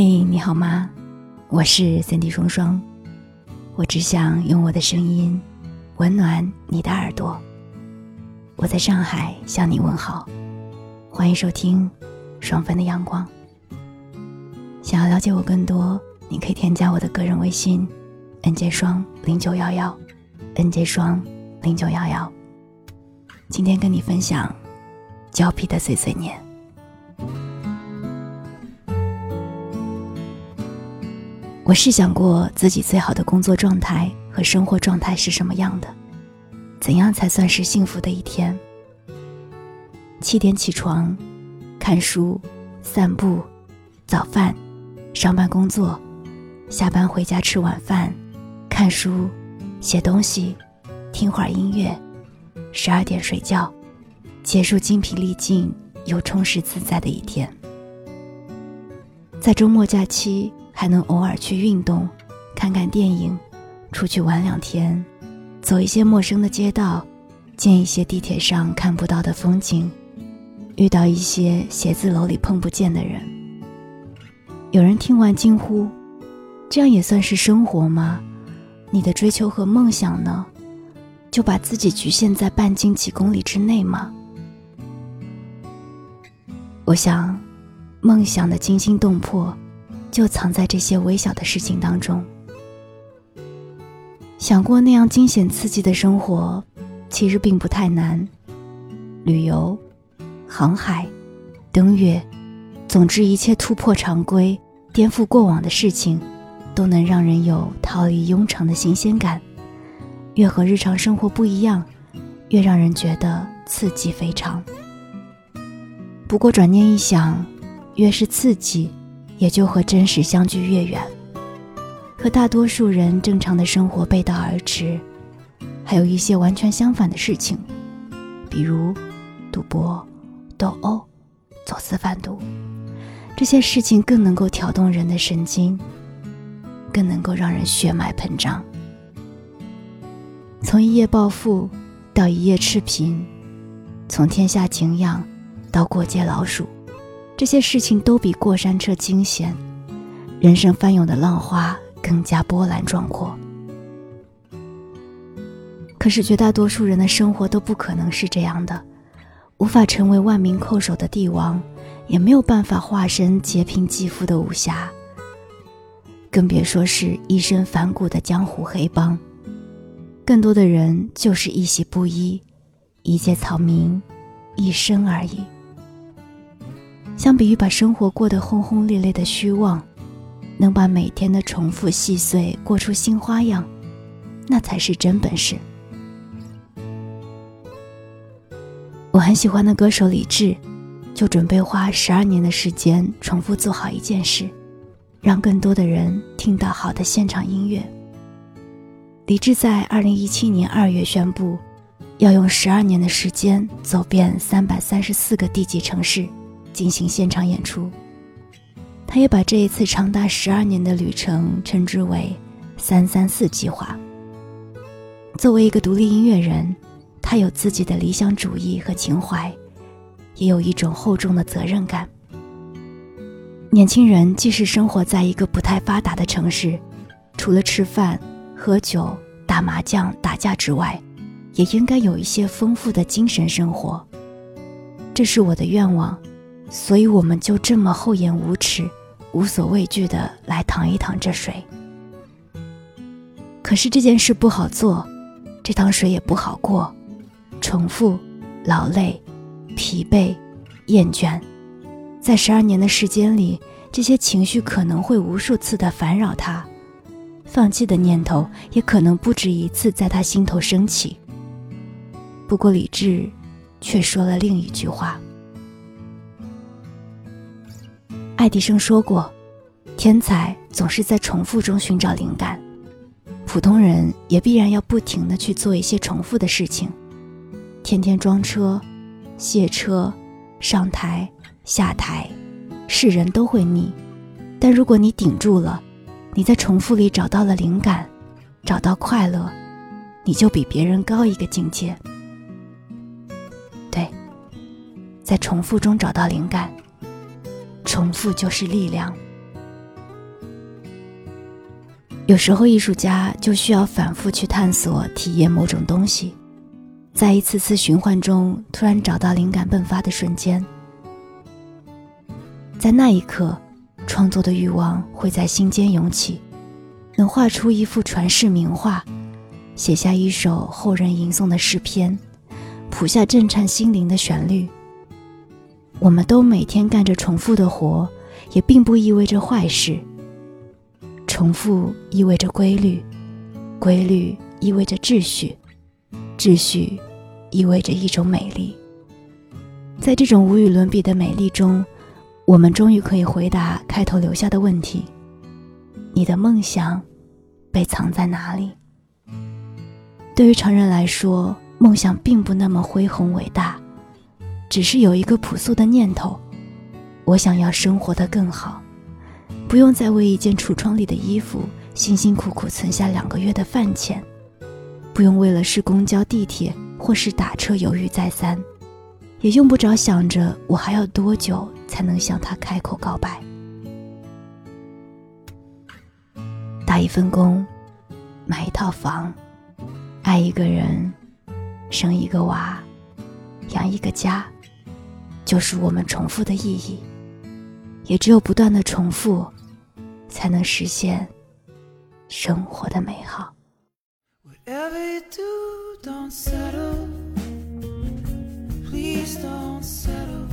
嘿，你好吗？我是三 D 双双，我只想用我的声音温暖你的耳朵。我在上海向你问好，欢迎收听双份的阳光。想要了解我更多，你可以添加我的个人微信：nj 双零九幺幺，nj 双零九幺幺。今天跟你分享胶皮的碎碎念。我试想过自己最好的工作状态和生活状态是什么样的，怎样才算是幸福的一天？七点起床，看书、散步、早饭、上班工作，下班回家吃晚饭，看书、写东西、听会儿音乐，十二点睡觉，结束精疲力尽又充实自在的一天。在周末假期。还能偶尔去运动，看看电影，出去玩两天，走一些陌生的街道，见一些地铁上看不到的风景，遇到一些写字楼里碰不见的人。有人听完惊呼：“这样也算是生活吗？你的追求和梦想呢？就把自己局限在半径几公里之内吗？”我想，梦想的惊心动魄。就藏在这些微小的事情当中。想过那样惊险刺激的生活，其实并不太难。旅游、航海、登月，总之一切突破常规、颠覆过往的事情，都能让人有逃离庸常的新鲜感。越和日常生活不一样，越让人觉得刺激非常。不过转念一想，越是刺激。也就和真实相距越远，和大多数人正常的生活背道而驰，还有一些完全相反的事情，比如赌博、斗殴、走私贩毒，这些事情更能够挑动人的神经，更能够让人血脉膨胀。从一夜暴富到一夜赤贫，从天下景仰到过街老鼠。这些事情都比过山车惊险，人生翻涌的浪花更加波澜壮阔。可是绝大多数人的生活都不可能是这样的，无法成为万民叩首的帝王，也没有办法化身劫贫济富的武侠，更别说是一身反骨的江湖黑帮。更多的人就是一袭布衣，一介草民，一生而已。相比于把生活过得轰轰烈烈的虚妄，能把每天的重复细碎过出新花样，那才是真本事。我很喜欢的歌手李志，就准备花十二年的时间重复做好一件事，让更多的人听到好的现场音乐。李志在二零一七年二月宣布，要用十二年的时间走遍三百三十四个地级城市。进行现场演出，他也把这一次长达十二年的旅程称之为“三三四计划”。作为一个独立音乐人，他有自己的理想主义和情怀，也有一种厚重的责任感。年轻人即使生活在一个不太发达的城市，除了吃饭、喝酒、打麻将、打架之外，也应该有一些丰富的精神生活。这是我的愿望。所以我们就这么厚颜无耻、无所畏惧的来淌一淌这水。可是这件事不好做，这趟水也不好过，重复、劳累、疲惫、厌倦，在十二年的时间里，这些情绪可能会无数次的烦扰他，放弃的念头也可能不止一次在他心头升起。不过理智，却说了另一句话。爱迪生说过：“天才总是在重复中寻找灵感，普通人也必然要不停的去做一些重复的事情，天天装车、卸车、上台、下台，是人都会腻。但如果你顶住了，你在重复里找到了灵感，找到快乐，你就比别人高一个境界。对，在重复中找到灵感。”重复就是力量。有时候，艺术家就需要反复去探索、体验某种东西，在一次次循环中，突然找到灵感迸发的瞬间，在那一刻，创作的欲望会在心间涌起，能画出一幅传世名画，写下一首后人吟诵的诗篇，谱下震颤心灵的旋律。我们都每天干着重复的活，也并不意味着坏事。重复意味着规律，规律意味着秩序，秩序意味着一种美丽。在这种无与伦比的美丽中，我们终于可以回答开头留下的问题：你的梦想被藏在哪里？对于常人来说，梦想并不那么恢宏伟大，只是有一个朴素的念头：我想要生活的更好。不用再为一件橱窗里的衣服辛辛苦苦存下两个月的饭钱，不用为了是公交、地铁或是打车犹豫再三，也用不着想着我还要多久才能向他开口告白。打一份工，买一套房，爱一个人，生一个娃，养一个家，就是我们重复的意义。也只有不断的重复。才能实现生活的美好。Settle. Please don't settle.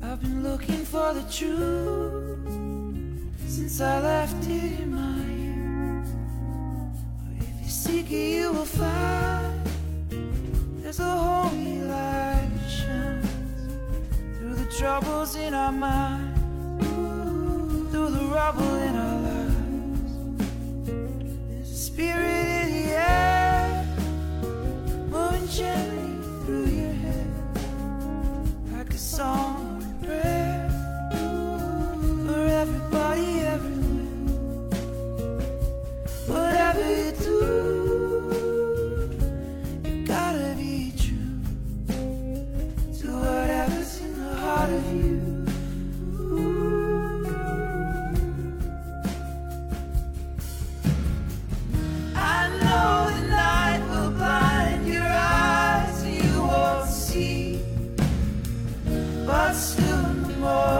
I've been looking for the truth since I left here in my youth. If you seek you will find there's a holy light shining. Troubles in our mind trouble in our lives. Spirit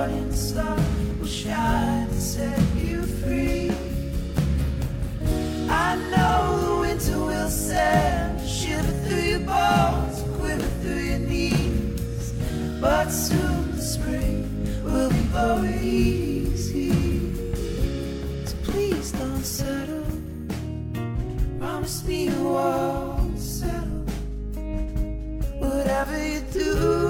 morning star will shine and set you free. I know the winter will set, shiver through your bones, quiver through your knees. But soon the spring will be blowing easy. So please don't settle. Promise me you won't settle. Whatever you do.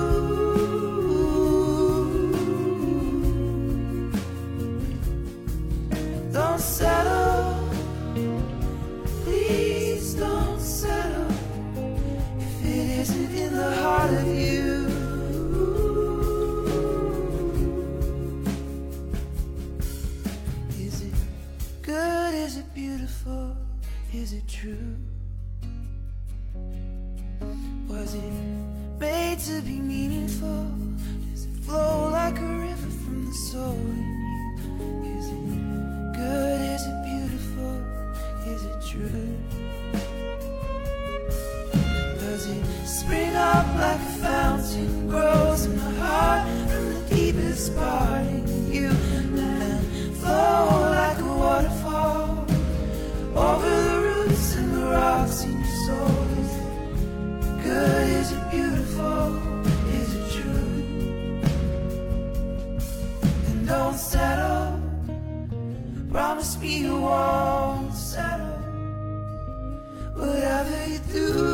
Meaningful? Does it flow like a river from the soul in you? Is it good? Is it beautiful? Is it true? Does it spring up like a fountain, grows in my heart from the deepest part do.